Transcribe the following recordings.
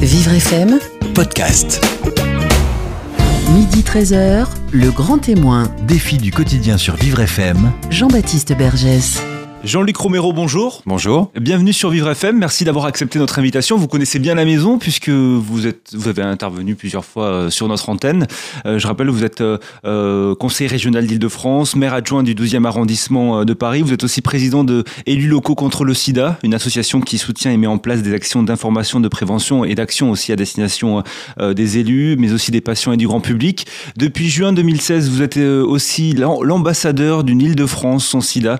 Vivre FM, podcast. midi 13h, le grand témoin, Défi du quotidien sur Vivre FM. Jean-Baptiste Bergès. Jean-Luc Romero, bonjour. Bonjour. Bienvenue sur Vivre FM. Merci d'avoir accepté notre invitation. Vous connaissez bien la maison puisque vous êtes, vous avez intervenu plusieurs fois euh, sur notre antenne. Euh, je rappelle, vous êtes euh, conseiller régional d'Île-de-France, maire adjoint du 12e arrondissement de Paris. Vous êtes aussi président de Élus locaux contre le SIDA, une association qui soutient et met en place des actions d'information, de prévention et d'action aussi à destination des élus, mais aussi des patients et du grand public. Depuis juin 2016, vous êtes aussi l'am- l'ambassadeur d'une Île-de-France sans SIDA.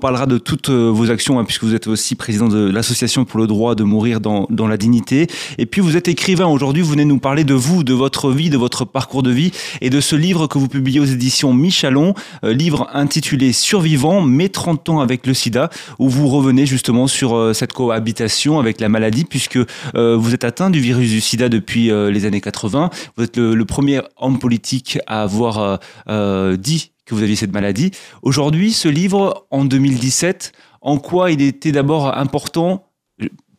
Parlera de toutes euh, vos actions, hein, puisque vous êtes aussi président de l'Association pour le droit de mourir dans, dans la dignité. Et puis vous êtes écrivain aujourd'hui, vous venez nous parler de vous, de votre vie, de votre parcours de vie et de ce livre que vous publiez aux éditions Michalon, euh, livre intitulé Survivant, mes 30 ans avec le sida, où vous revenez justement sur euh, cette cohabitation avec la maladie, puisque vous êtes atteint du virus du sida depuis les années 80. Vous êtes le, le premier homme politique à avoir dit que vous aviez cette maladie. Aujourd'hui, ce livre, en 2017, en quoi il était d'abord important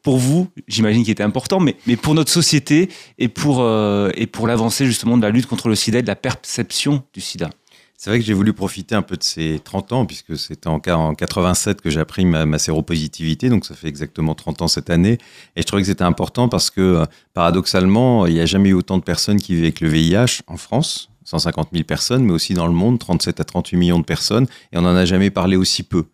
pour vous, j'imagine qu'il était important, mais, mais pour notre société et pour, euh, pour l'avancée justement de la lutte contre le sida et de la perception du sida C'est vrai que j'ai voulu profiter un peu de ces 30 ans, puisque c'était en, en 87 que j'ai appris ma, ma séropositivité, donc ça fait exactement 30 ans cette année. Et je trouvais que c'était important parce que, euh, paradoxalement, il n'y a jamais eu autant de personnes qui vivent avec le VIH en France. 150 000 personnes, mais aussi dans le monde, 37 à 38 millions de personnes, et on n'en a jamais parlé aussi peu.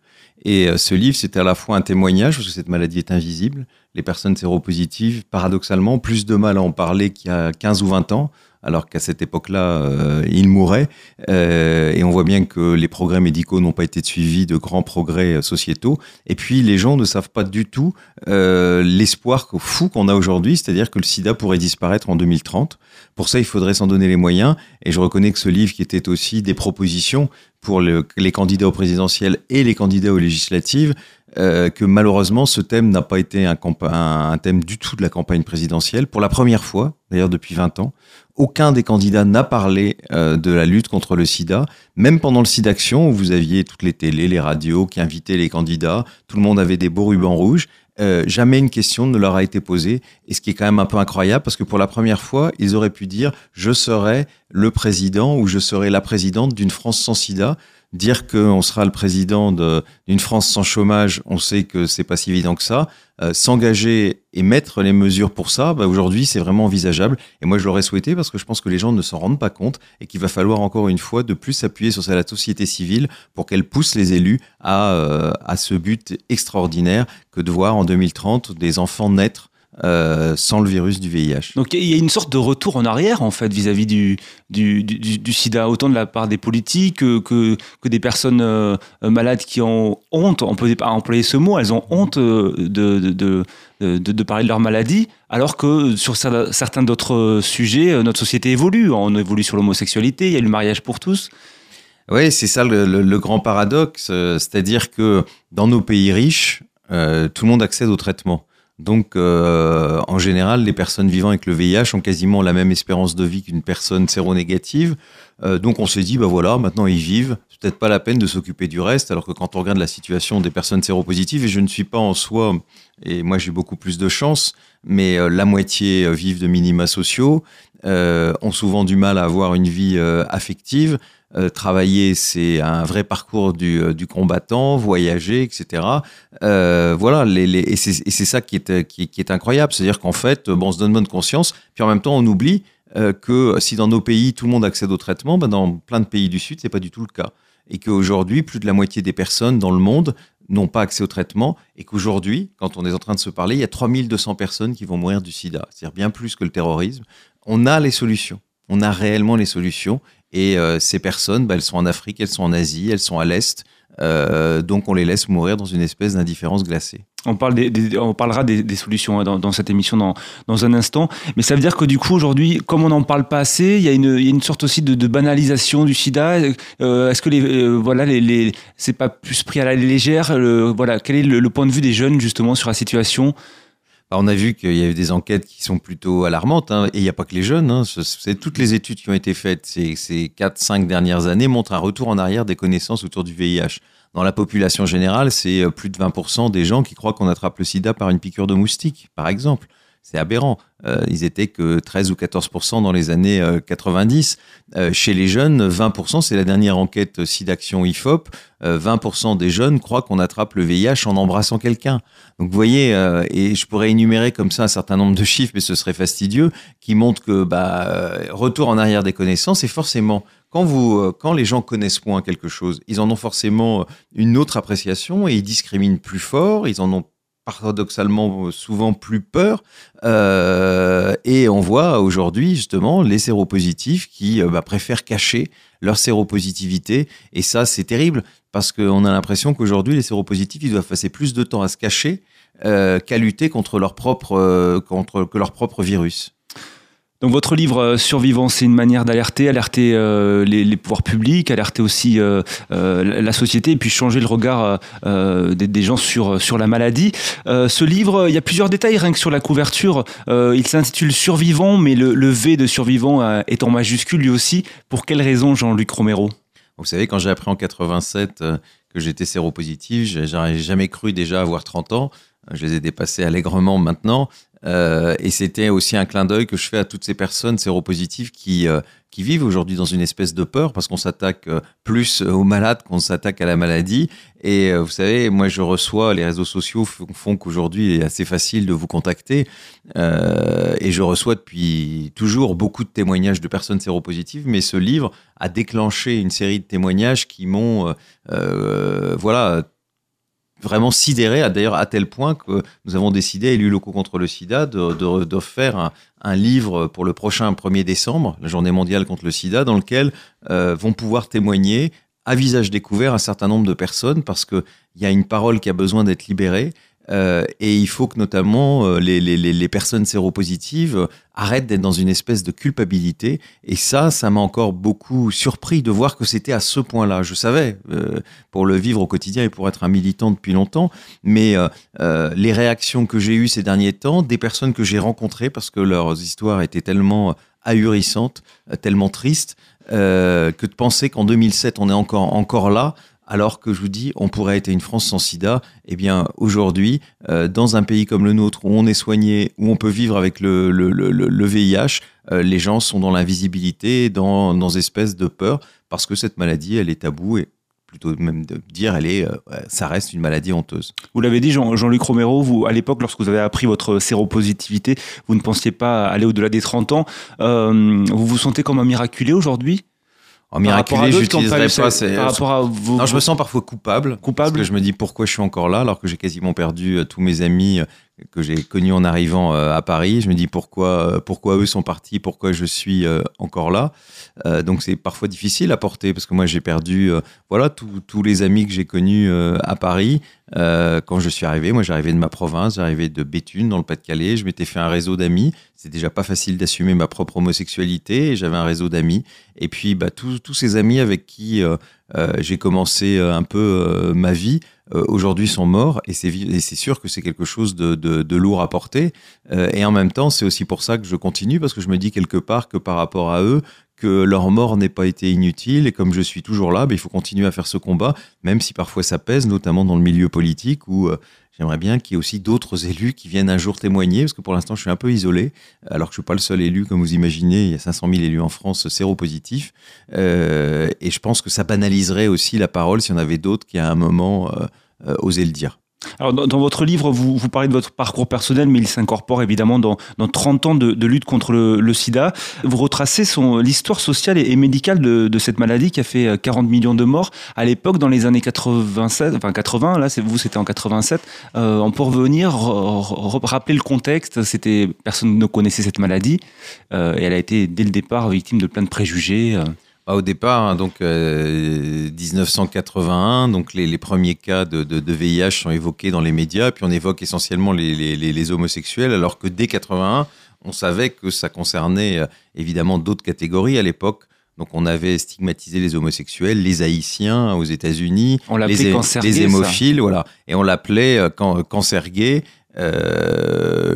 Et euh, ce livre, c'était à la fois un témoignage, parce que cette maladie est invisible. Les personnes séropositives, paradoxalement, plus de mal à en parler qu'il y a 15 ou 20 ans, alors qu'à cette époque-là, euh, ils mouraient. Euh, et on voit bien que les progrès médicaux n'ont pas été suivis de grands progrès euh, sociétaux. Et puis, les gens ne savent pas du tout l'espoir fou qu'on a aujourd'hui, c'est-à-dire que le sida pourrait disparaître en 2030. Pour ça, il faudrait s'en donner les moyens. Et je reconnais que ce livre, qui était aussi des propositions pour le- les candidats aux présidentielles et les candidats aux législatives, euh, que malheureusement ce thème n'a pas été un, un thème du tout de la campagne présidentielle. Pour la première fois, d'ailleurs depuis 20 ans, aucun des candidats n'a parlé euh, de la lutte contre le sida. Même pendant le SIDAction, où vous aviez toutes les télés, les radios qui invitaient les candidats, tout le monde avait des beaux rubans rouges. Euh, jamais une question ne leur a été posée, et ce qui est quand même un peu incroyable, parce que pour la première fois, ils auraient pu dire je serai le président ou je serai la présidente d'une France sans sida. Dire qu'on sera le président de- d'une France sans chômage, on sait que c'est pas si évident que ça. Euh, S'engager et mettre les mesures pour ça, bah, aujourd'hui, c'est vraiment envisageable. Et moi, je l'aurais souhaité parce que je pense que les gens ne s'en rendent pas compte et qu'il va falloir encore une fois de plus s'appuyer sur la société civile pour qu'elle pousse les élus à, euh, à ce but extraordinaire que de voir en 2030 des enfants naître euh, sans le virus du VIH. Donc il y a une sorte de retour en arrière en fait vis-à-vis du, du, du, du- du sida, autant de la part des politiques que, que, que des personnes euh, malades qui ont honte, on peut pas employer ce mot, elles ont honte euh, de, de, de, de, de parler de leur maladie, alors que sur cer- certains d'autres sujets, notre société évolue. On évolue sur l'homosexualité, il y a le mariage pour tous. Oui, c'est ça le, le- le grand paradoxe, c'est-à-dire que dans nos pays riches, euh, tout le monde accède au traitement. Donc, euh, en général, les personnes vivant avec le VIH ont quasiment la même espérance de vie qu'une personne séronégative. Euh, donc, on s'est dit, bah voilà, maintenant ils vivent. C'est peut-être pas la peine de s'occuper du reste. Alors que quand on regarde la situation des personnes séropositives, et je ne suis pas en soi, et moi j'ai beaucoup plus de chance, mais euh, la moitié euh, vivent de minima sociaux, ont souvent du mal à avoir une vie affective. Euh, travailler, c'est un vrai parcours du, euh, combattant, voyager, etc. Euh, voilà, et c'est ça qui est, incroyable. C'est-à-dire qu'en fait, bon, on se donne bonne conscience, puis en même temps, on oublie que si dans nos pays, tout le monde accède au traitement, ben dans plein de pays du Sud, c'est pas du tout le cas. Et qu'aujourd'hui, plus de la moitié des personnes dans le monde n'ont pas accès au traitement, et qu'aujourd'hui, quand on est en train de se parler, il y a 3200 personnes qui vont mourir du sida, c'est-à-dire bien plus que le terrorisme. On a les solutions, on a réellement les solutions, et euh, ces personnes, bah, elles sont en Afrique, elles sont en Asie, elles sont à l'Est. Euh, donc on les laisse mourir dans une espèce d'indifférence glacée. On, parle des, on parlera des, des solutions hein, dans, cette émission dans, dans un instant. Mais ça veut dire que du coup, aujourd'hui, comme on n'en parle pas assez, il y, y a une sorte aussi de, de banalisation du sida. Euh, Est-ce que les, euh, voilà, les, les, c'est pas plus pris à la légère le- Voilà, Quel est le, le point de vue des jeunes justement sur la situation? On a vu qu'il y a eu des enquêtes qui sont plutôt alarmantes, hein, et il n'y a pas que les jeunes. Hein, Ce- c'est toutes les études qui ont été faites ces, ces 4-5 dernières années montrent un retour en arrière des connaissances autour du VIH. Dans la population générale, c'est euh, plus de 20% des gens qui croient qu'on attrape le sida par une piqûre de moustique, par exemple. C'est aberrant. Euh, ils étaient que 13 ou 14% dans les années 90. Euh, chez les jeunes, 20% c'est la dernière enquête SIDAction IFOP, 20% des jeunes croient qu'on attrape le VIH en embrassant quelqu'un. Donc vous voyez, et je pourrais énumérer comme ça un certain nombre de chiffres, mais ce serait fastidieux, qui montrent que bah, retour en arrière des connaissances, et forcément quand, vous, euh, quand les gens connaissent moins quelque chose, ils en ont forcément euh, une autre appréciation et ils discriminent plus fort, ils en ont paradoxalement euh, souvent plus peur. et on voit aujourd'hui justement les séropositifs qui bah, préfèrent cacher leur séropositivité. Et ça, c'est terrible parce qu'on a l'impression qu'aujourd'hui, les séropositifs, ils doivent passer plus de temps à se cacher qu'à lutter contre leur propre, contre, que leur propre virus. Donc votre livre euh, Survivant, c'est une manière d'alerter, alerter euh, les, pouvoirs publics, alerter aussi euh, la société et puis changer le regard des, gens sur, sur la maladie. ce livre, il y a plusieurs détails rien que sur la couverture. il s'intitule Survivant, mais le, le, V de Survivant est en majuscule lui aussi. Pour quelle raison, Jean-Luc Romero? Vous savez, quand j'ai appris en 87 que j'étais séropositif, j'aurais jamais cru déjà avoir 30 ans. Je les ai dépassés allègrement maintenant. Euh, et c'était aussi un clin d'œil que je fais à toutes ces personnes séropositives qui, euh, qui vivent aujourd'hui dans une espèce de peur parce qu'on s'attaque euh, plus aux malades qu'on s'attaque à la maladie. Et vous savez, moi je reçois, les réseaux sociaux font qu'aujourd'hui il est assez facile de vous contacter. et je reçois depuis toujours beaucoup de témoignages de personnes séropositives, mais ce livre a déclenché une série de témoignages qui m'ont, voilà, vraiment sidéré, d'ailleurs à tel point que nous avons décidé, élus locaux contre le sida, de, faire un, livre pour le prochain 1er décembre, la journée mondiale contre le sida, dans lequel euh, vont pouvoir témoigner à visage découvert un certain nombre de personnes, parce qu'il y a une parole qui a besoin d'être libérée, euh, et il faut que notamment euh, les, personnes séropositives euh, arrêtent d'être dans une espèce de culpabilité. Et ça, ça m'a encore beaucoup surpris de voir que c'était à ce point-là. Je savais, pour le vivre au quotidien et pour être un militant depuis longtemps, mais les réactions que j'ai eues ces derniers temps, des personnes que j'ai rencontrées, parce que leurs histoires étaient tellement ahurissantes, tellement tristes, que de penser qu'en 2007, on est encore, encore là, alors que je vous dis, on pourrait être une France sans sida. Eh bien, aujourd'hui, euh, dans un pays comme le nôtre, où on est soigné, où on peut vivre avec le, le, VIH, euh, les gens sont dans l'invisibilité, dans, dans espèces de peur, parce que cette maladie, elle est taboue et plutôt même de dire, elle est, euh, ça reste une maladie honteuse. Vous l'avez dit, Jean, Jean-Luc Romero, vous, à l'époque, lorsque vous avez appris votre séropositivité, vous ne pensiez pas aller au-delà des 30 ans. vous vous sentez comme un miraculé aujourd'hui? En miraculé, j'utiliserais pas. Par rapport à vos... Non, je me sens parfois coupable. Coupable. Parce que je me dis pourquoi je suis encore là alors que j'ai quasiment perdu euh, tous mes amis euh, que j'ai connus en arrivant euh, à Paris. Je me dis pourquoi, pourquoi eux sont partis, pourquoi je suis encore là. donc c'est parfois difficile à porter parce que moi j'ai perdu, voilà, tous les amis que j'ai connus à Paris. quand je suis arrivé, moi j'arrivais de ma province, j'arrivais de Béthune dans le Pas-de-Calais. Je m'étais fait un réseau d'amis. C'est déjà pas facile d'assumer ma propre homosexualité. J'avais un réseau d'amis. Et puis bah, tous ces amis avec qui j'ai commencé un peu ma vie euh, aujourd'hui sont morts et c'est sûr que c'est quelque chose de, de, lourd à porter. Euh, et en même temps, c'est aussi pour ça que je continue parce que je me dis quelque part que par rapport à eux, que leur mort n'ait pas été inutile et comme je suis toujours là, ben, il faut continuer à faire ce combat, même si parfois ça pèse, notamment dans le milieu politique où euh, j'aimerais bien qu'il y ait aussi d'autres élus qui viennent un jour témoigner, parce que pour l'instant je suis un peu isolé, alors que je suis pas le seul élu, comme vous imaginez, il y a 500 000 élus en France séropositifs, euh, et je pense que ça banaliserait aussi la parole si on avait d'autres qui à un moment euh osaient le dire. Alors, dans, votre livre, vous, vous, parlez de votre parcours personnel, mais il s'incorpore évidemment dans, dans 30 ans de, lutte contre le, sida. Vous retracez l'histoire sociale et, médicale de, de, cette maladie qui a fait 40 euh, millions de morts. À l'époque, dans les années 87, enfin 80, là, vous, c'était en 87. Euh, on peut revenir, rappeler le contexte. C'était Personne ne connaissait cette maladie. Euh, et elle a été, dès le départ, victime de plein de préjugés. Euh. Bah, au départ, hein, donc 1981, euh, donc les, premiers cas de, VIH sont évoqués dans les médias, puis on évoque essentiellement les, homosexuels, alors que dès 81, on savait que ça concernait euh, évidemment d'autres catégories à l'époque. Donc on avait stigmatisé les homosexuels, les haïtiens aux États-unis, les, les hémophiles, voilà, et on l'appelait euh, cancer gay.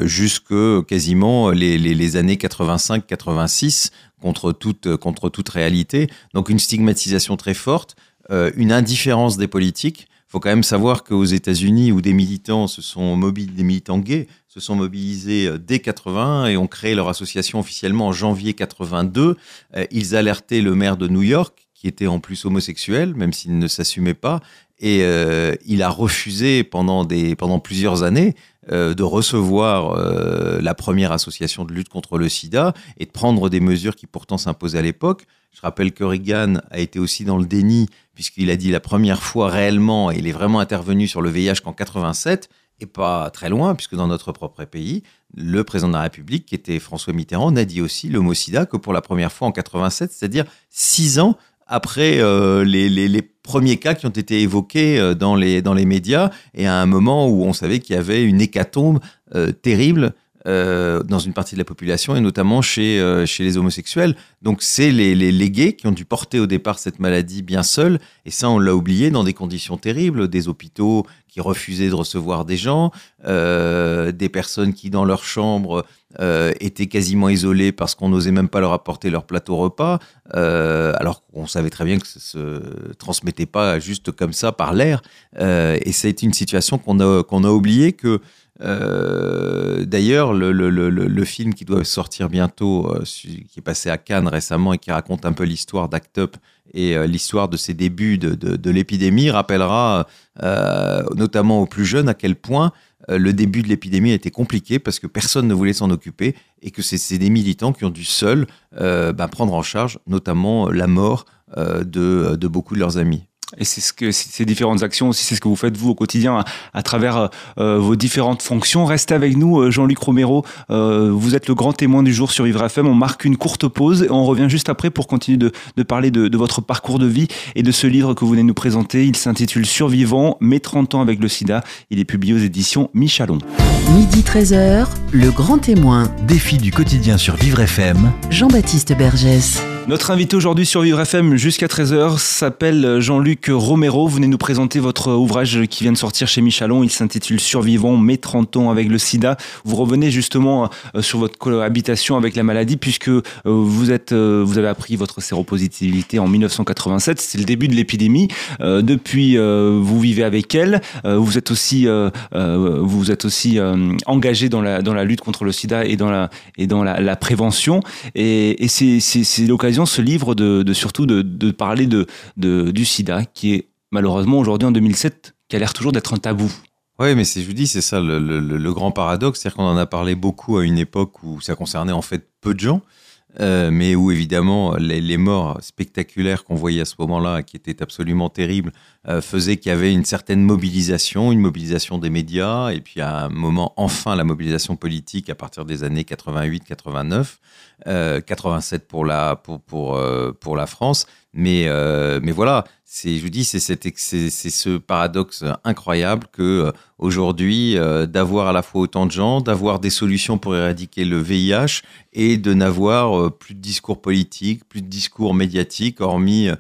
jusque quasiment les, les années 85-86 contre toute, contre toute réalité. Donc une stigmatisation très forte, euh, une indifférence des politiques. faut quand même savoir qu'aux États-Unis, où des militants se sont mobilisés, des militants gays se sont mobilisés euh, dès 80 et ont créé leur association officiellement en janvier 82, euh, ils alertaient le maire de New York, qui était en plus homosexuel, même s'il ne s'assumait pas, et euh, il a refusé pendant, des, pendant plusieurs années euh, de recevoir euh, la première association de lutte contre le sida et de prendre des mesures qui pourtant s'imposaient à l'époque. Je rappelle que Reagan a été aussi dans le déni, puisqu'il a dit la première fois réellement, et il est vraiment intervenu sur le VIH qu'en 87, et pas très loin, puisque dans notre propre pays, le président de la République, qui était François Mitterrand, n'a dit aussi le mot sida que pour la première fois en 87, c'est-à-dire six ans après les, les, les, premiers cas qui ont été évoqués euh, dans les, dans les médias et à un moment où on savait qu'il y avait une hécatombe euh, terrible euh, dans une partie de la population et notamment chez, euh, chez les homosexuels. Donc c'est les, les, les, gays qui ont dû porter au départ cette maladie bien seuls et ça on l'a oublié dans des conditions terribles, des hôpitaux qui refusaient de recevoir des gens, euh, des personnes qui dans leur chambre étaient quasiment isolées parce qu'on n'osait même pas leur apporter leur plateau repas, alors qu'on savait très bien que ça se transmettait pas juste comme ça par l'air. Et été une situation qu'on a, qu'on a oublié que euh, D'ailleurs, le, film qui doit sortir bientôt, euh, qui est passé à Cannes récemment et qui raconte un peu l'histoire d'Act Up et euh, l'histoire de ses débuts de, l'épidémie, rappellera notamment aux plus jeunes à quel point le début de l'épidémie a été compliqué parce que personne ne voulait s'en occuper et que c'est des militants qui ont dû seuls bah, prendre en charge notamment la mort de beaucoup de leurs amis. Et c'est ce que ces différentes actions aussi, c'est ce que vous faites vous au quotidien à, à travers euh, vos différentes fonctions. Restez avec nous, euh, Jean-Luc Romero. Euh, vous êtes le grand témoin du jour sur Vivre FM. On marque une courte pause et on revient juste après pour continuer de, de parler de, de, votre parcours de vie et de ce livre que vous venez nous présenter. Il s'intitule Survivant, mes 30 ans avec le sida. Il est publié aux éditions Michalon. Midi 13h, le grand témoin. Défi du quotidien sur Vivre FM. Jean-Baptiste Bergès. Notre invité aujourd'hui sur Vivre FM jusqu'à 13h s'appelle Jean-Luc Romero. Vous venez nous présenter votre ouvrage qui vient de sortir chez Michalon. Il s'intitule Survivant, mes 30 ans avec le sida. Vous revenez justement euh, sur votre cohabitation avec la maladie puisque euh, vous, êtes, euh, vous avez appris votre séropositivité en 1987. C'est le début de l'épidémie. Depuis, vous vivez avec elle. Vous êtes aussi, vous êtes aussi engagé dans la, lutte contre le sida et dans la, prévention. Et, c'est l'occasion ce livre de, surtout de, parler du sida, qui est malheureusement aujourd'hui en 2007, qui a l'air toujours d'être un tabou. Oui, mais je vous dis, c'est ça le, le, grand paradoxe, c'est-à-dire qu'on en a parlé beaucoup à une époque où ça concernait en fait peu de gens, euh, mais où évidemment les, morts spectaculaires qu'on voyait à ce moment-là, qui étaient absolument terribles, euh, faisaient qu'il y avait une certaine mobilisation, une mobilisation des médias, et puis à un moment enfin la mobilisation politique à partir des années 88-89. Euh, 87 pour la pour pour euh, pour la France mais mais voilà c'est je vous dis c'est ce paradoxe incroyable que euh, aujourd'hui euh, d'avoir à la fois autant de gens d'avoir des solutions pour éradiquer le VIH et de n'avoir euh, plus de discours politique plus de discours médiatiques hormis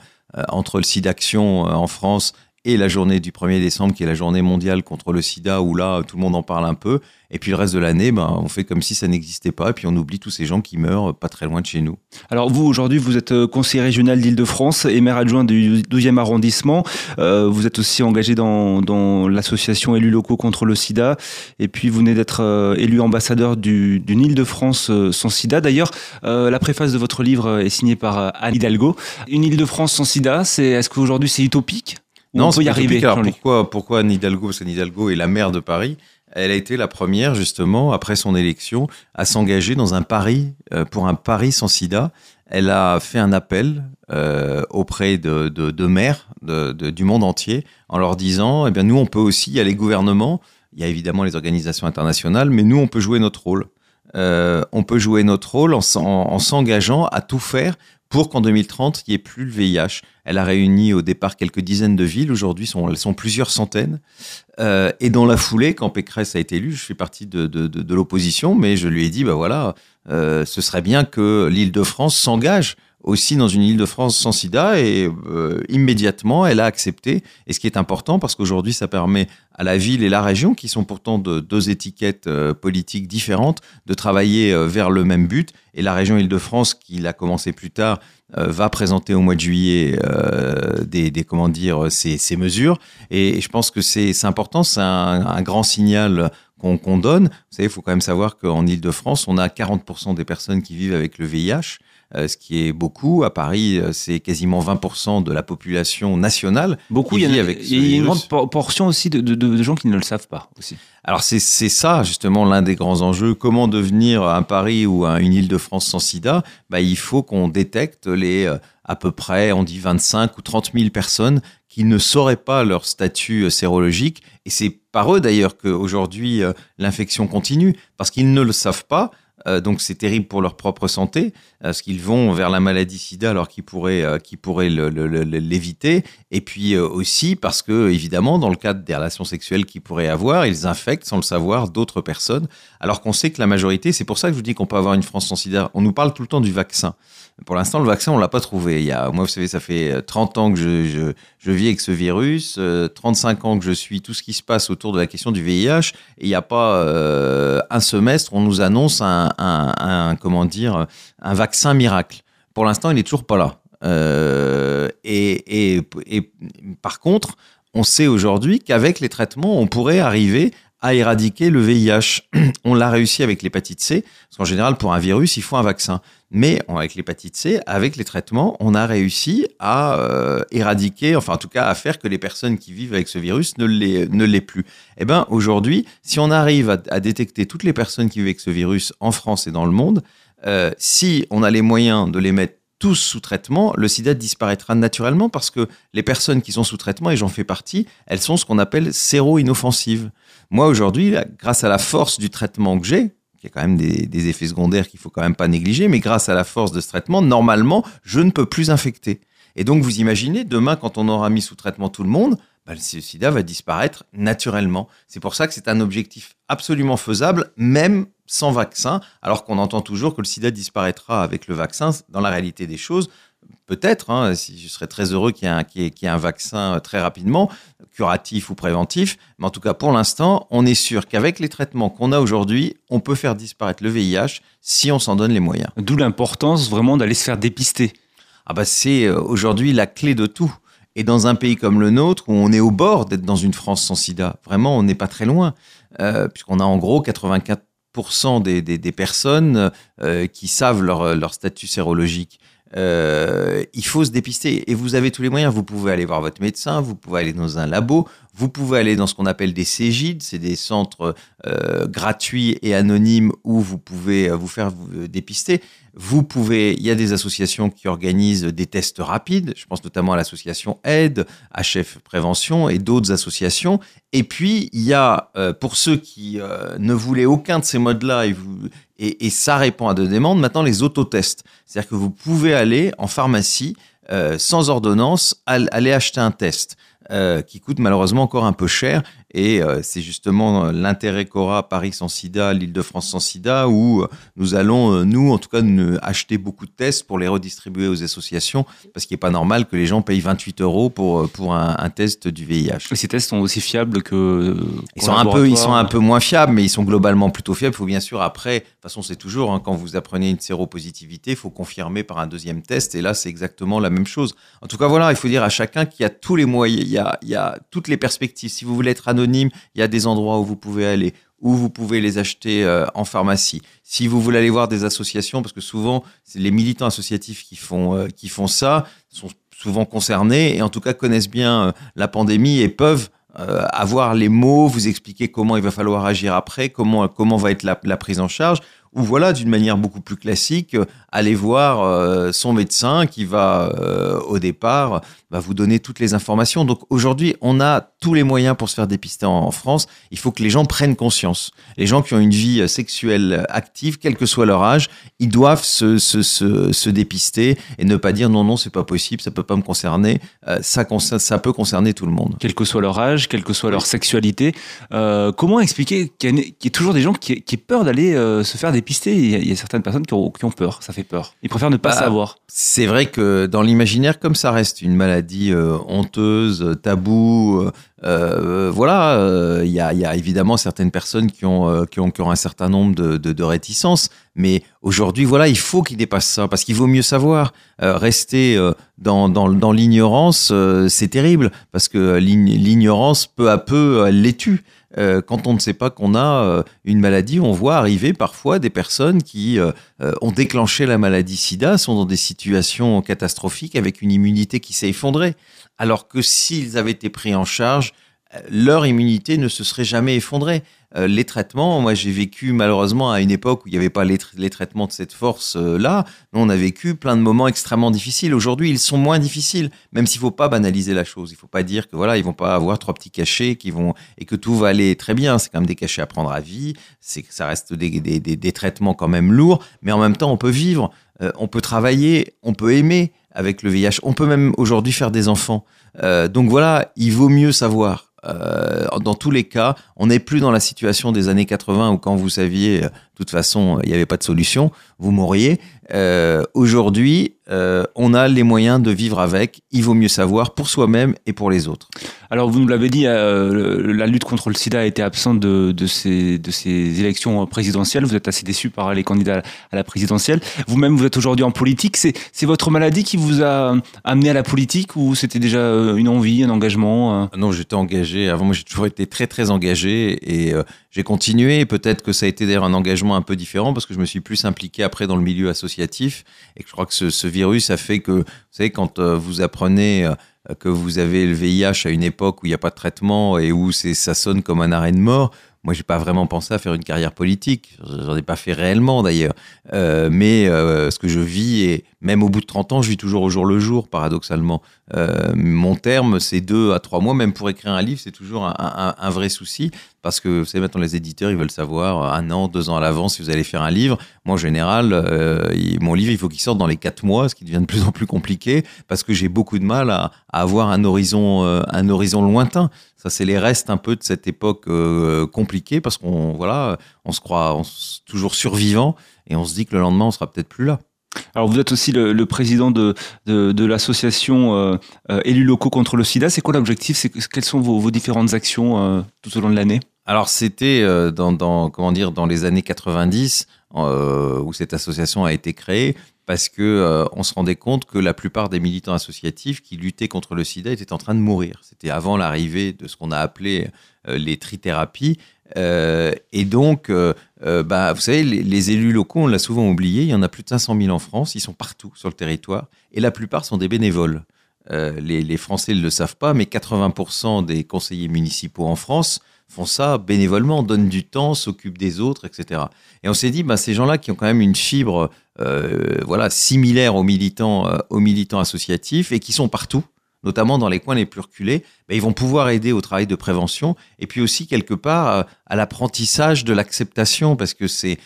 entre le SIDAction en France et la journée du 1er décembre, qui est la journée mondiale contre le sida, où là, tout le monde en parle un peu. Et puis le reste de l'année, ben, on fait comme si ça n'existait pas, et puis on oublie tous ces gens qui meurent pas très loin de chez nous. Alors vous, aujourd'hui, vous êtes euh, conseiller régional d'Île-de-France et maire adjoint du 12e arrondissement. Euh, vous êtes aussi engagé dans, dans l'association élus locaux contre le sida, et puis vous venez d'être euh, élu ambassadeur du, d'une Île-de-France euh, sans sida. D'ailleurs, euh, la préface de votre livre est signée par Anne Hidalgo. Une Île-de-France sans sida, c'est, est-ce qu'aujourd'hui c'est utopique? Non, on peut y arriver. Alors pourquoi, pourquoi Anne Hidalgo Parce qu'Anne Hidalgo est la maire de Paris. Elle a été la première, justement, après son élection, à s'engager dans un pari, euh, pour un pari sans sida. Elle a fait un appel euh, auprès de, de, de maires de, de, du monde entier en leur disant, eh bien, nous, on peut aussi, il y a les gouvernements, il y a évidemment les organisations internationales, mais nous, on peut jouer notre rôle. Euh, on peut jouer notre rôle en, en, en s'engageant à tout faire pour qu'en 2030, il n'y ait plus le VIH. Elle a réuni au départ quelques dizaines de villes. Aujourd'hui, elles sont plusieurs centaines. Euh, et dans la foulée, quand Pécresse a été élu, je fais partie de l'opposition, mais je lui ai dit, bah voilà, euh, ce serait bien que l'Île-de-France s'engage aussi dans une île de France sans sida et euh, immédiatement elle a accepté. Et ce qui est important parce qu'aujourd'hui ça permet à la ville et la région, qui sont pourtant de deux étiquettes euh, politiques différentes, de travailler euh, vers le même but. Et la région Île-de-France, qui l'a commencé plus tard, va présenter au mois de juillet des, des, comment dire ces, ces mesures. Et, je pense que c'est important, c'est un, un, grand signal qu'on donne. Vous savez, il faut quand même savoir qu'en Île-de-France, on a 40% des personnes qui vivent avec le VIH. Euh, ce qui est beaucoup. À Paris, euh, c'est quasiment 20% de la population nationale. Beaucoup, il y, a, avec il y a une grande portion aussi de, de, de, gens qui ne le savent pas aussi. Alors c'est ça justement l'un des grands enjeux. Comment devenir un Paris ou une île de France sans sida? Bah, Il faut qu'on détecte les euh, à peu près, on dit 25 ou 30 000 personnes qui ne sauraient pas leur statut sérologique. Et c'est par eux d'ailleurs qu'aujourd'hui l'infection continue, parce qu'ils ne le savent pas. Donc c'est terrible pour leur propre santé, euh, parce qu'ils vont vers la maladie sida alors qu'ils pourraient, euh, pourraient l'éviter. Et puis aussi parce que, évidemment, dans le cadre des relations sexuelles qu'ils pourraient avoir, ils infectent sans le savoir d'autres personnes, alors qu'on sait que la majorité, c'est pour ça que je vous dis qu'on peut avoir une France sans sida. On nous parle tout le temps du vaccin. Pour l'instant, le vaccin, on l'a pas trouvé. Il y a, moi, vous savez, ça fait 30 ans que je, je, je vis avec ce virus, 35 ans que je suis tout ce qui se passe autour de la question du VIH, et il n'y a pas un semestre, on nous annonce un, un, comment dire, un vaccin miracle. Pour l'instant, il n'est toujours pas là. Euh, et, et, par contre, on sait aujourd'hui qu'avec les traitements, on pourrait arriver à éradiquer le VIH. On l'a réussi avec l'hépatite C, parce qu'en général, pour un virus, il faut un vaccin. Mais avec l'hépatite C, avec les traitements, on a réussi à euh, éradiquer, enfin en tout cas à faire que les personnes qui vivent avec ce virus ne l'aient plus. Eh ben aujourd'hui, si on arrive à, détecter toutes les personnes qui vivent avec ce virus en France et dans le monde, euh, si on a les moyens de les mettre tous sous traitement, le sida disparaîtra naturellement parce que les personnes qui sont sous traitement, et j'en fais partie, elles sont ce qu'on appelle séro-inoffensives. Moi, aujourd'hui, grâce à la force du traitement que j'ai, qui a quand même des, effets secondaires qu'il faut quand même pas négliger, mais grâce à la force de ce traitement, normalement, je ne peux plus infecter. Et donc, vous imaginez, demain, quand on aura mis sous traitement tout le monde, bah, le sida va disparaître naturellement. C'est pour ça que c'est un objectif absolument faisable, même sans vaccin, alors qu'on entend toujours que le sida disparaîtra avec le vaccin. Dans la réalité des choses, peut-être, hein, si je serais très heureux qu'il y, ait un vaccin très rapidement, curatif ou préventif, mais en tout cas pour l'instant, on est sûr qu'avec les traitements qu'on a aujourd'hui, on peut faire disparaître le VIH si on s'en donne les moyens. D'où l'importance vraiment d'aller se faire dépister. Ah bah c'est euh, aujourd'hui la clé de tout. Et dans un pays comme le nôtre, où on est au bord d'être dans une France sans sida, vraiment, on n'est pas très loin, euh, puisqu'on a en gros 84% des, personnes euh, qui savent leur, statut sérologique. Euh, il faut se dépister et vous avez tous les moyens. Vous pouvez aller voir votre médecin, vous pouvez aller dans un labo, vous pouvez aller dans ce qu'on appelle des CEGID, c'est des centres gratuits et anonymes où vous pouvez vous faire dépister. Vous pouvez, il y a des associations qui organisent des tests rapides. Je pense notamment à l'association Aide, HF Prévention et d'autres associations. Et puis il y a pour ceux qui ne voulaient aucun de ces modes-là et, ça répond à des demandes. Maintenant les autotests, c'est-à-dire que vous pouvez aller en pharmacie sans ordonnance aller acheter un test. Euh, qui coûte malheureusement encore un peu cher. Et euh, c'est justement euh, l'intérêt qu'aura Paris sans sida, l'Île-de-France sans sida, où nous allons, nous en tout cas, acheter beaucoup de tests pour les redistribuer aux associations, parce qu'il n'est pas normal que les gens payent 28 euros pour, pour un, test du VIH. Et ces tests sont aussi fiables que... Ils sont, un peu, ils sont un peu moins fiables, mais ils sont globalement plutôt fiables. Il faut bien sûr, après, de toute façon, c'est toujours, hein, quand vous apprenez une séropositivité, il faut confirmer par un deuxième test, et là, c'est exactement la même chose. En tout cas, voilà, il faut dire à chacun qu'il y a tous les moyens il y a toutes les perspectives. Si vous voulez être anonyme, il y a des endroits où vous pouvez aller, où vous pouvez les acheter euh, en pharmacie. Si vous voulez aller voir des associations, parce que souvent, c'est les militants associatifs qui font, euh, qui font ça, sont souvent concernés et en tout cas connaissent bien euh, la pandémie et peuvent avoir les mots, vous expliquer comment il va falloir agir après, comment, comment va être la, la prise en charge ou voilà, d'une manière beaucoup plus classique, euh, aller voir euh, son médecin qui va, euh, au départ, va vous donner toutes les informations. Donc aujourd'hui, on a tous les moyens pour se faire dépister en, France. Il faut que les gens prennent conscience. Les gens qui ont une vie sexuelle active, quel que soit leur âge, ils doivent se, se, se, se dépister et ne pas dire non, non, c'est pas possible, ça peut pas me concerner. ça, ça peut concerner tout le monde. Quel que soit leur âge, quelle que soit leur sexualité. comment expliquer qu'il y, ait toujours des gens qui, qui aient peur d'aller se faire dépister dépister. Il y, a, certaines personnes qui ont, qui ont, peur, ça fait peur. Ils préfèrent ne pas bah, savoir. C'est vrai que dans l'imaginaire, comme ça reste une maladie euh, honteuse, tabou, euh, voilà, il y, a, y, a, évidemment certaines personnes qui ont, qui ont, qui ont un certain nombre de, de, de réticences. Mais aujourd'hui, voilà, il faut qu'il dépasse ça parce qu'il vaut mieux savoir. rester dans, dans, dans l'ignorance, c'est terrible parce que l'ignorance, peu à peu, elle les tue. Euh, quand on ne sait pas qu'on a euh, une maladie, on voit arriver parfois des personnes qui euh, ont déclenché la maladie sida, sont dans des situations catastrophiques avec une immunité qui s'est effondrée. Alors que s'ils avaient été pris en charge, leur immunité ne se serait jamais effondrée. Euh, les traitements, moi j'ai vécu malheureusement à une époque où il n'y avait pas les, traitements de cette force-là, on a vécu plein de moments extrêmement difficiles. Aujourd'hui, ils sont moins difficiles, même s'il ne faut pas banaliser la chose. Il ne faut pas dire que voilà, ils vont pas avoir trois petits cachets qui vont et que tout va aller très bien. C'est quand même des cachets à prendre à vie. C'est ça reste des, traitements quand même lourds, mais en même temps on peut vivre, euh, on peut travailler, on peut aimer avec le VIH. On peut même aujourd'hui faire des enfants. Euh, donc voilà, il vaut mieux savoir. Euh, dans tous les cas, on n'est plus dans la situation des années 80 où quand vous saviez, euh, toute façon, il n'y avait pas de solution, vous mourriez. Euh, Aujourd'hui, euh, on a les moyens de vivre avec. Il vaut mieux savoir pour soi-même et pour les autres. Alors, vous nous l'avez dit, euh, la lutte contre le sida a été absente de, de, ces, de ces élections présidentielles. Vous êtes assez déçu par les candidats à la présidentielle. Vous-même, vous êtes aujourd'hui en politique. C'est votre maladie qui vous a amené à la politique ou c'était déjà une envie, un engagement Non, j'étais engagé. Avant, moi, j'ai toujours été très, très engagé et j'ai continué. Peut-être que ça a été d'ailleurs un engagement un peu différent parce que je me suis plus impliqué après dans le milieu associatif et que je crois que ce, virus a fait que, vous savez, quand euh, vous apprenez euh, que vous avez le VIH à une époque où il n'y a pas de traitement et où ça sonne comme un arrêt de mort, moi, j'ai pas vraiment pensé à faire une carrière politique. J'en ai pas fait réellement d'ailleurs. Euh, mais ce que je vis, et même au bout de 30 ans, je vis toujours au jour le jour, paradoxalement. Euh, mon terme, c'est deux à trois mois. Même pour écrire un livre, c'est toujours un, vrai souci. Parce que, vous savez, maintenant, les éditeurs, ils veulent savoir un an, deux ans à l'avance si vous allez faire un livre. Moi, en général, euh, mon livre, il faut qu'il sorte dans les quatre mois, ce qui devient de plus en plus compliqué, parce que j'ai beaucoup de mal à, avoir un horizon, euh, un horizon lointain. Ça, c'est les restes un peu de cette époque euh, compliquée parce qu'on voilà, on se croit toujours survivant et on se dit que le lendemain, on sera peut-être plus là. Alors vous êtes aussi le, le président de, de, de l'association euh, euh, élus locaux contre le sida. C'est quoi l'objectif? C'est Quelles sont vos, vos différentes actions euh, tout au long de l'année? Alors c'était euh, dans, dans, comment dire, dans les années 90 où cette association a été créée parce que euh, on se rendait compte que la plupart des militants associatifs qui luttaient contre le sida étaient en train de mourir. C'était avant l'arrivée de ce qu'on a appelé euh, les trithérapies. Euh, et donc, euh, bah, vous savez, les, élus locaux, on l'a souvent oublié, il y en a plus de 500 000 en France, ils sont partout sur le territoire, et la plupart sont des bénévoles. Les, les, Français ne le savent pas, mais 80% des conseillers municipaux en France font ça bénévolement, donnent du temps, s'occupent des autres, etc. Et on s'est dit, bah, ces gens-là qui ont quand même une fibre euh, voilà, similaire aux militants, euh, aux militants associatifs et qui sont partout, notamment dans les coins les plus reculés, bah, ils vont pouvoir aider au travail de prévention et puis aussi quelque part euh, à l'apprentissage de l'acceptation parce que c'est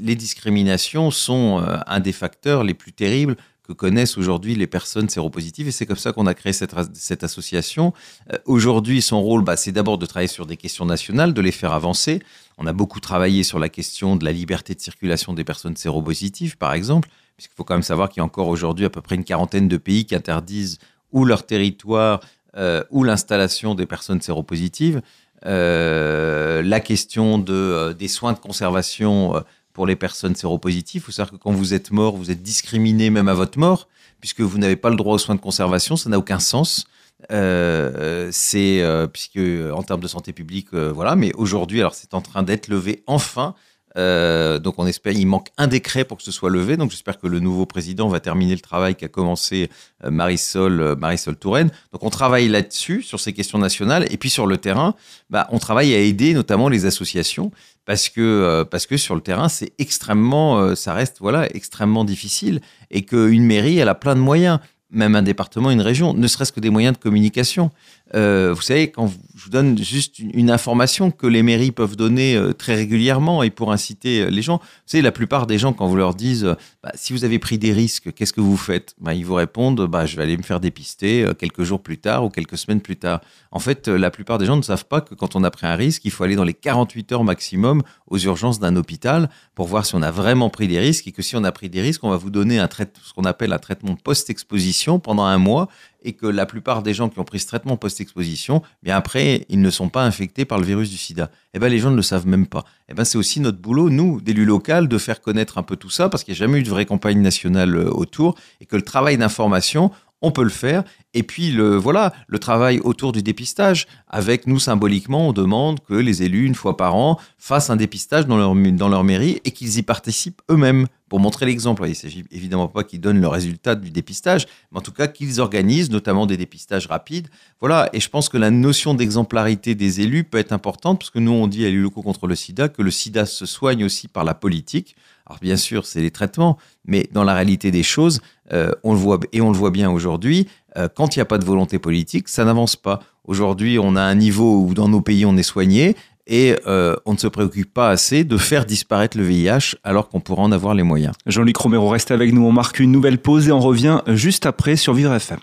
les discriminations sont un des facteurs les plus terribles connaissent aujourd'hui les personnes séropositives. Et c'est comme ça qu'on a créé cette, cette association. Euh, aujourd'hui, son rôle, bah, c'est d'abord de travailler sur des questions nationales, de les faire avancer. On a beaucoup travaillé sur la question de la liberté de circulation des personnes séropositives, par exemple, puisqu'il faut quand même savoir qu'il y a encore aujourd'hui à peu près une quarantaine de pays qui interdisent ou leur territoire euh, ou l'installation des personnes séropositives. Euh, la question de, des soins de conservation pour les personnes séropositives. Il faut savoir que quand vous êtes mort, vous êtes discriminé même à votre mort, puisque vous n'avez pas le droit aux soins de conservation, ça n'a aucun sens. Euh, c'est euh, puisque en termes de santé publique, euh, voilà. Mais aujourd'hui, alors c'est en train d'être levé enfin. Euh, donc on espère, il manque un décret pour que ce soit levé. Donc j'espère que le nouveau président va terminer le travail qu'a commencé euh, Marisol, euh, Marisol Touraine. Donc on travaille là-dessus, sur ces questions nationales. Et puis sur le terrain, bah, on travaille à aider notamment les associations parce que, parce que sur le terrain, c'est extrêmement, ça reste voilà, extrêmement difficile et qu'une mairie, elle a plein de moyens même un département, une région, ne serait-ce que des moyens de communication. Euh, vous savez, quand je vous donne juste une, information que les mairies peuvent donner euh, très régulièrement et pour inciter euh, les gens. Vous savez, la plupart des gens, quand vous leur dites bah, si vous avez pris des risques, qu'est-ce que vous faites? Bah, Ils vous répondent bah, je vais aller me faire dépister quelques jours plus tard ou quelques semaines plus tard. En fait, la plupart des gens ne savent pas que quand on a pris un risque, il faut aller dans les 48 heures maximum aux urgences d'un hôpital pour voir si on a vraiment pris des risques et que si on a pris des risques, on va vous donner ce qu'on appelle un traitement post-exposition pendant un mois et que la plupart des gens qui ont pris ce traitement post-exposition, bien après, ils ne sont pas infectés par le virus du sida. Eh ben, les gens ne le savent même pas. Eh ben, c'est aussi notre boulot, nous, d'élus locaux, de faire connaître un peu tout ça, parce qu'il n'y a jamais eu de vraie campagne nationale euh, autour, et que le travail d'information, on peut le faire. Et puis, le, voilà, le travail autour du dépistage. Avec nous, symboliquement, on demande que les élus, une fois par an, fassent un dépistage dans leur, dans leur mairie et qu'ils y participent eux-mêmes pour montrer l'exemple. Il ne s'agit évidemment pas qu'ils donnent le résultat du dépistage, mais en tout cas qu'ils organisent notamment des dépistages rapides. Voilà, et je pense que la notion d'exemplarité des élus peut être importante, parce que nous, on dit à élus locaux contre le sida que le sida se soigne aussi par la politique. Alors bien sûr, c'est les traitements, mais dans la réalité des choses, euh, on le voit et on le voit bien aujourd'hui. Euh, quand il n'y a pas de volonté politique, ça n'avance pas. Aujourd'hui, on a un niveau où dans nos pays on est soigné et euh, on ne se préoccupe pas assez de faire disparaître le VIH alors qu'on pourrait en avoir les moyens. Jean-Luc Romero reste avec nous. On marque une nouvelle pause et on revient juste après sur Vivre FM.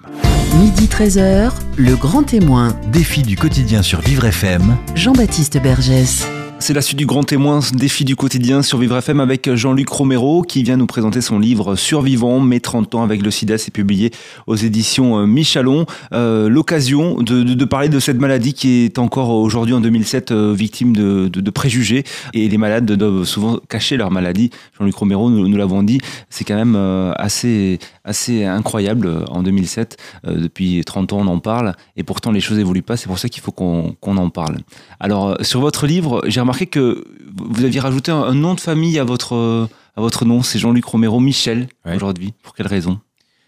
Midi 13h, le grand témoin. Défi du quotidien sur Vivre FM. Jean-Baptiste Bergès. C'est la suite du grand témoin défi du quotidien sur Vivre FM avec Jean-Luc Romero qui vient nous présenter son livre Survivant, mes 30 ans avec le sida. C'est publié aux éditions euh, Michalon. Euh, L'occasion de, parler de cette maladie qui est encore aujourd'hui en 2007 euh, victime de, préjugés et les malades doivent souvent cacher leur maladie. Jean-Luc Romero, nous, l'avons dit, c'est quand même assez, assez incroyable en 2007. depuis 30 ans, on en parle et pourtant les choses évoluent pas. C'est pour ça qu'il faut qu'on qu en parle. Alors, sur votre livre, j'ai remarqué que vous aviez rajouté un, nom de famille à votre, à votre nom. C'est Jean-Luc Romero Michel aujourd'hui. Pour quelle raison?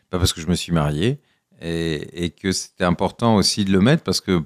Pas Parce que je me suis marié et, et que c'était important aussi de le mettre parce que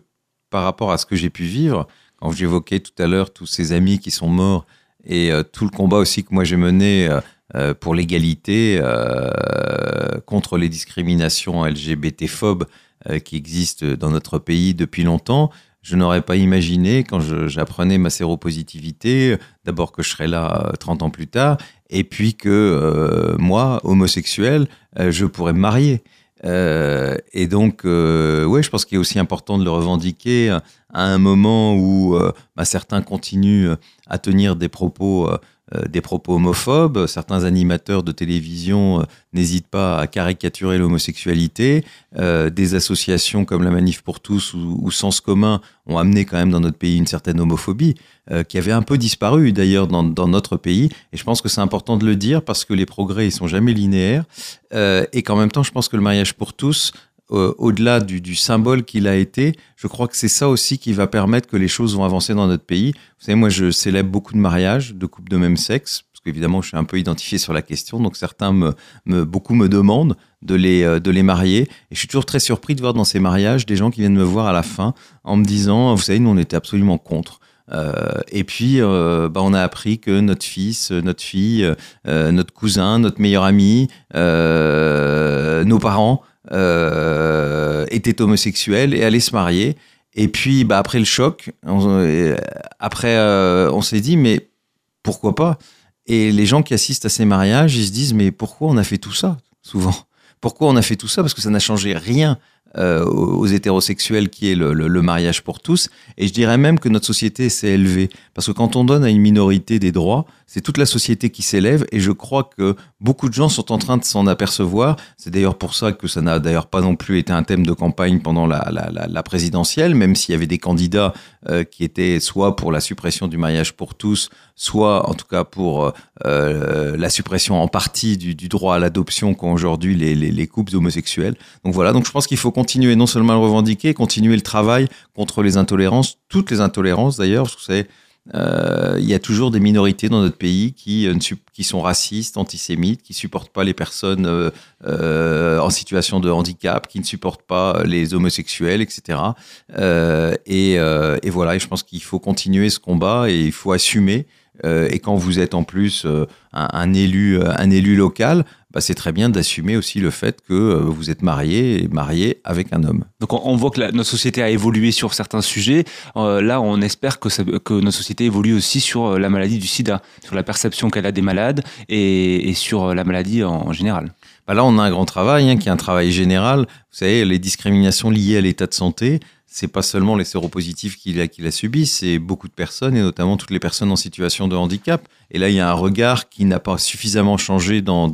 par rapport à ce que j'ai pu vivre, quand j'évoquais tout à l'heure tous ces amis qui sont morts et euh, tout le combat aussi que moi j'ai mené euh, euh pour l'égalité, euh, contre les discriminations LGBT-phobes euh, qui existent dans notre pays depuis longtemps, je n'aurais pas imaginé, quand j'apprenais ma séropositivité, d'abord que je serais là 30 euh, ans plus tard, et puis que euh, moi, homosexuel, euh, je pourrais me marier. Et donc, ouais, je pense qu'il est aussi important de le revendiquer à un moment où bah, certains continuent à tenir des propos des propos homophobes. Certains animateurs de télévision euh, n'hésitent pas à caricaturer l'homosexualité. Euh, des associations comme la Manif pour tous ou, Sens commun ont amené quand même dans notre pays une certaine homophobie qui avait un peu disparu d'ailleurs dans, notre pays. Et je pense que c'est important de le dire parce que les progrès ils sont jamais linéaires et qu'en même temps, je pense que le mariage pour tous au-delà du, symbole qu'il a été, je crois que c'est ça aussi qui va permettre que les choses vont avancer dans notre pays. Vous savez, moi, je célèbre beaucoup de mariages de couples de même sexe, parce qu'évidemment, je suis un peu identifié sur la question, donc certains me, beaucoup me demandent de les, euh, de les marier. Et je suis toujours très surpris de voir dans ces mariages des gens qui viennent me voir à la fin en me disant, vous savez, nous, on était absolument contre. Euh, et puis, euh, bah, on a appris que notre fils, notre fille, euh, notre cousin, notre meilleur ami, euh, nos parents euh, était homosexuel et allait se marier. Et puis, bah, après le choc, euh, après, euh, on s'est dit, mais pourquoi pas? Et les gens qui assistent à ces mariages, ils se disent, mais pourquoi on a fait tout ça Souvent? Pourquoi on a fait tout ça? Parce que ça n'a changé rien euh, aux hétérosexuels qui est le, mariage pour tous. Et je dirais même que notre société s'est élevée. Parce que quand on donne à une minorité des droits, c'est toute la société qui s'élève. Et je crois que beaucoup de gens sont en train de s'en apercevoir. C'est d'ailleurs pour ça que ça n'a d'ailleurs pas non plus été un thème de campagne pendant la, la, présidentielle, même s'il y avait des candidats euh, qui étaient soit pour la suppression du mariage pour tous, soit en tout cas pour euh, la suppression en partie du, droit à l'adoption qu'ont aujourd'hui les, les, les couples homosexuels. Donc voilà, donc je pense qu'il faut continuer non seulement à le revendiquer, continuer le travail contre les intolérances, toutes les intolérances d'ailleurs, vous savez, euh, il y a toujours des minorités dans notre pays qui, euh, qui sont racistes, antisémites, qui supportent pas les personnes euh, en situation de handicap, qui ne supportent pas les homosexuels, etc. Et, voilà, et je pense qu'il faut continuer ce combat et il faut assumer et quand vous êtes en plus un, élu, un élu local, bah, c'est très bien d'assumer aussi le fait que euh, vous êtes marié et marié avec un homme. Donc on, on voit que la- notre société a évolué sur certains sujets. Euh, là, on espère que, ça- que notre société évolue aussi sur euh, la maladie du sida, sur la perception qu'elle a des malades et, et sur la maladie en, en général. Bah là, on a un grand travail, hein, qui est un travail général. Vous savez, les discriminations liées à l'état de santé, c'est pas seulement les séropositifs qui la, qui la subissent, c'est beaucoup de personnes, et notamment toutes les personnes en situation de handicap. Et là, il y a un regard qui n'a pas suffisamment changé dans,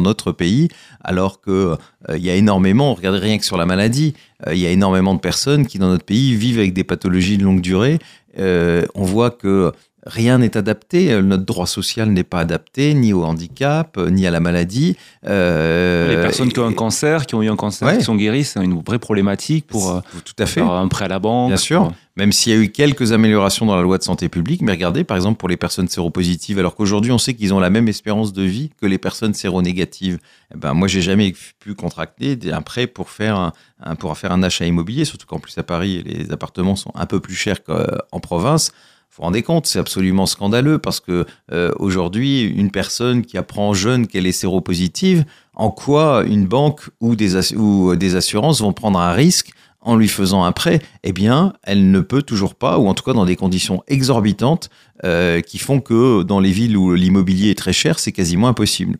notre pays, alors que euh, y a énormément, regardez rien que sur la maladie, euh, il y a énormément de personnes qui, dans notre pays, vivent avec des pathologies de longue durée. Euh, on voit que rien n'est adapté, euh, notre droit social n'est pas adapté, ni au handicap, euh, ni à la maladie. Euh, les personnes qui ont un cancer, qui ont eu un cancer, Ouais. qui sont guéries, c'est une vraie problématique pour tout à fait. un prêt à la banque. Bien sûr. pour- Même s'il y a eu quelques améliorations dans la loi de santé publique, mais regardez par exemple pour les personnes séropositives, alors qu'aujourd'hui on sait qu'ils ont la même espérance de vie que les personnes séronégatives. Eh ben moi j'ai jamais pu contracter un prêt pour faire un, un- pour faire un achat immobilier, surtout qu'en plus à Paris les appartements sont un peu plus chers qu'en province. Vous vous rendez compte, c'est absolument scandaleux parce que euh, aujourd'hui, une personne qui apprend jeune qu'elle est séropositive, en quoi une banque ou ou des assurances vont prendre un risque en lui faisant un prêt? Eh bien, elle ne peut toujours pas, ou en tout cas dans des conditions exorbitantes, euh, qui font que dans les villes où l'immobilier est très cher, c'est quasiment impossible.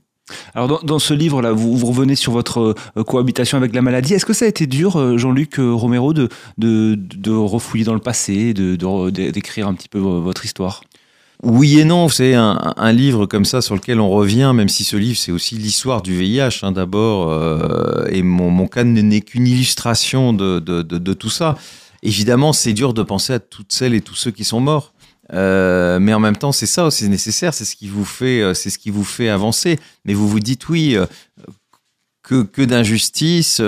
Alors dans, ce livre-là, vous, revenez sur votre euh, cohabitation avec la maladie. Est-ce que ça a été dur, euh, Jean-Luc euh, Romero, de, de, refouiller dans le passé, d'écrire un petit peu vo- votre histoire? Oui et non, c'est un, un livre comme ça sur lequel on revient, même si ce livre c'est aussi l'histoire du VIH hein, d'abord, et mon, mon cas n'est qu'une illustration de tout ça. Évidemment, c'est dur de penser à toutes celles et tous ceux qui sont morts. Euh, mais en même temps, c'est ça, c'est nécessaire, c'est ce qui vous fait, euh, c'est ce qui vous fait avancer. Mais vous vous dites oui, euh, que, que d'injustice.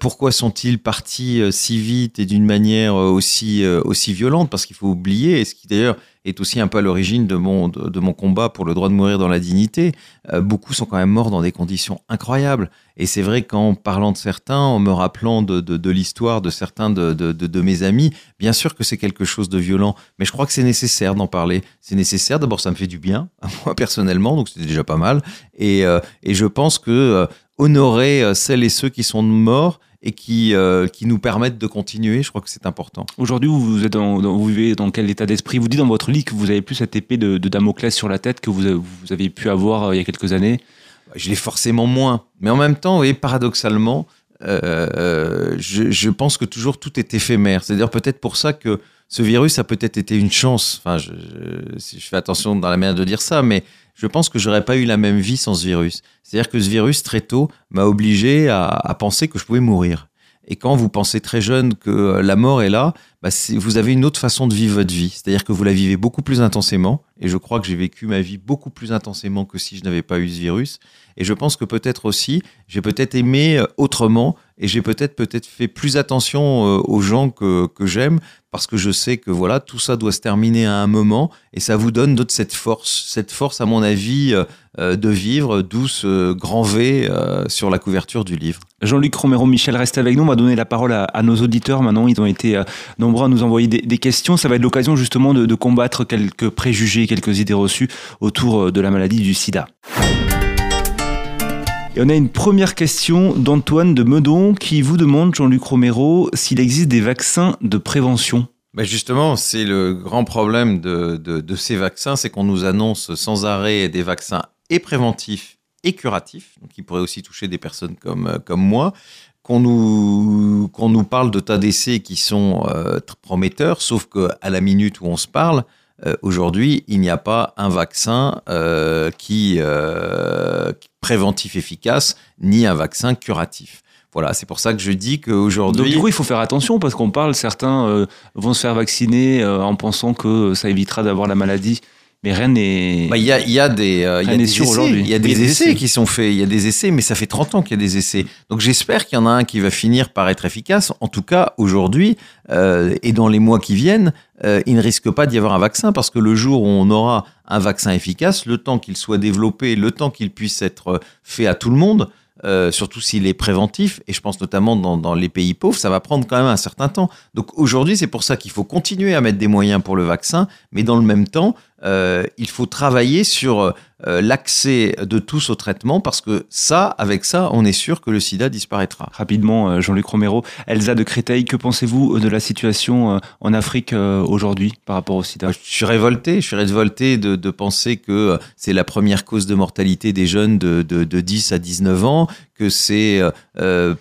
pourquoi sont-ils partis si vite et d'une manière aussi, aussi violente? Parce qu'il faut oublier, et ce qui d'ailleurs est aussi un peu à l'origine de mon, de, mon combat pour le droit de mourir dans la dignité, euh, beaucoup sont quand même morts dans des conditions incroyables. Et c'est vrai qu'en parlant de certains, en me rappelant de, de, l'histoire de certains de, de, mes amis, bien sûr que c'est quelque chose de violent, mais je crois que c'est nécessaire d'en parler. C'est nécessaire, d'abord ça me fait du bien, moi personnellement, donc c'était déjà pas mal. Et, euh, et je pense que euh, honorer celles et ceux qui sont morts et qui, euh, qui nous permettent de continuer, je crois que c'est important. Aujourd'hui, vous, vous êtes dans, dans- vous vivez dans quel état d'esprit? Vous dites dans votre lit que vous avez plus cette épée de, de Damoclès sur la tête que vous, vous avez pu avoir euh, il y a quelques années. Je l'ai forcément moins. Mais en même temps, vous voyez, paradoxalement, euh, je, je pense que toujours tout est éphémère. C'est-à-dire peut-être pour ça que ce virus a peut-être été une chance. Enfin, je, je- si je fais attention dans la manière de dire ça, mais je pense que j'aurais pas eu la même vie sans ce virus. C'est-à-dire que ce virus, très tôt, m'a obligé à, penser que je pouvais mourir. Et quand vous pensez très jeune que euh, la mort est là, bah, vous avez une autre façon de vivre votre vie. C'est-à-dire que vous la vivez beaucoup plus intensément. Et je crois que j'ai vécu ma vie beaucoup plus intensément que si je n'avais pas eu ce virus. Et je pense que peut-être aussi, j'ai peut-être aimé euh, autrement et j'ai peut-être peut-être fait plus attention euh, aux gens que j'aime parce que je sais que voilà, tout ça doit se terminer à un moment et ça vous donne d'autres cette force, cette force à mon avis euh, euh, de vivre, d'où ce grand V euh, sur la couverture du livre. Jean-Luc Romero Michel reste avec nous. On va donner la parole à, nos auditeurs maintenant. Ils ont été nombreux à nous envoyer des, questions. Ça va être l'occasion justement de, de combattre quelques préjugés, quelques idées reçues autour de la maladie du sida. Et on a une première question d'Antoine de Meudon qui vous demande, Jean-Luc Romero, s'il existe des vaccins de prévention. Ben justement, c'est le grand problème de, de, ces vaccins, c'est qu'on nous annonce sans arrêt des vaccins et préventifs et curatifs, donc qui pourraient aussi toucher des personnes comme, comme moi, qu'on nous, qu'on nous parle de tas d'essais qui sont euh, prometteurs, sauf qu'à la minute où on se parle, aujourd'hui, il n'y a pas un vaccin euh, qui, euh, préventif efficace, ni un vaccin curatif. Voilà, c'est pour ça que je dis Donc qu'aujourd'hui... du coup, il faut faire attention parce qu'on parle, certains euh, vont se faire vacciner euh, en pensant que ça évitera d'avoir la maladie, mais rien n'est... Bah, Il y, a, il y a des, euh, y a des essais, aujourd'hui. il y a des essais qui sont faits, il y a des essais, mais ça fait 30 ans qu'il y a des essais. Donc j'espère qu'il y en a un qui va finir par être efficace. En tout cas, aujourd'hui euh, et dans les mois qui viennent, euh, il ne risque pas d'y avoir un vaccin parce que le jour où on aura un vaccin efficace, le temps qu'il soit développé, le temps qu'il puisse être fait à tout le monde, euh, surtout s'il est préventif, et je pense notamment dans, dans les pays pauvres, ça va prendre quand même un certain temps. Donc aujourd'hui, c'est pour ça qu'il faut continuer à mettre des moyens pour le vaccin, mais dans le même temps, il faut travailler sur l'accès de tous au traitement parce que ça, avec ça, on est sûr que le sida disparaîtra. Rapidement, Jean-Luc Romero, Elsa de Créteil, que pensez-vous de la situation en Afrique aujourd'hui par rapport au sida? Je suis révolté, je suis révolté de, de penser que c'est la première cause de mortalité des jeunes de, de, de 10 à 19 ans, que c'est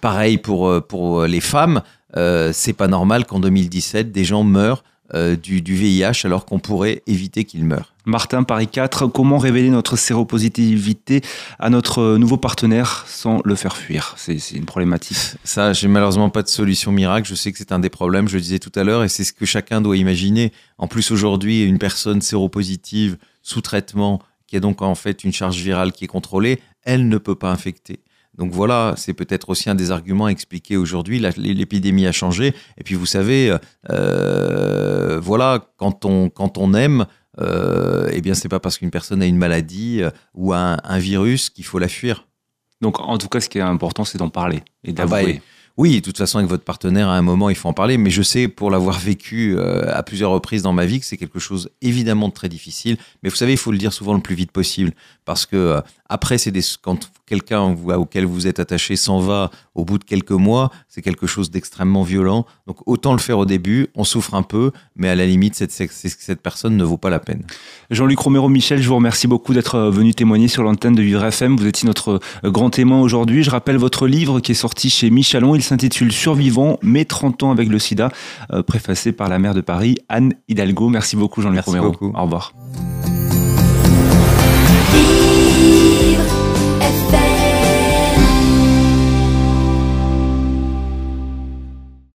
pareil pour, pour les femmes. Euh, c'est pas normal qu'en 2017, des gens meurent euh, du, VIH alors qu'on pourrait éviter qu'ils meurent. Martin, Paris 4, comment révéler notre séropositivité à notre nouveau partenaire sans le faire fuir? C'est une problématique. Ça, j'ai malheureusement pas de solution miracle. Je sais que c'est un des problèmes, je le disais tout à l'heure, et c'est ce que chacun doit imaginer. En plus, aujourd'hui, une personne séropositive sous traitement, qui a donc en fait une charge virale qui est contrôlée, elle ne peut pas infecter. Donc voilà, c'est peut-être aussi un des arguments à expliquer aujourd'hui. L'épidémie a changé. Et puis vous savez, euh, voilà, quand on, quand on aime, euh, eh bien c'est pas parce qu'une personne a une maladie euh, ou un, un virus qu'il faut la fuir. Donc en tout cas, ce qui est important, c'est d'en parler et ah bah, d'avouer. Oui, de toute façon, avec votre partenaire, à un moment, il faut en parler. Mais je sais, pour l'avoir vécu euh, à plusieurs reprises dans ma vie, que c'est quelque chose évidemment de très difficile. Mais vous savez, il faut le dire souvent le plus vite possible. Parce que euh, après, c'est des, quand quelqu'un auquel vous êtes attaché s'en va au bout de quelques mois, c'est quelque chose d'extrêmement violent. Donc autant le faire au début, on souffre un peu, mais à la limite, cette, cette, personne ne vaut pas la peine. Jean-Luc Romero Michel, je vous remercie beaucoup d'être euh, venu témoigner sur l'antenne de Vivre FM. Vous étiez notre grand témoin aujourd'hui. Je rappelle votre livre qui est sorti chez Michalon. Il s'intitule Survivant, mes 30 ans avec le sida, préfacé par la maire de Paris, Anne Hidalgo. Merci beaucoup Jean-Luc Romero. Beaucoup. Au revoir. FM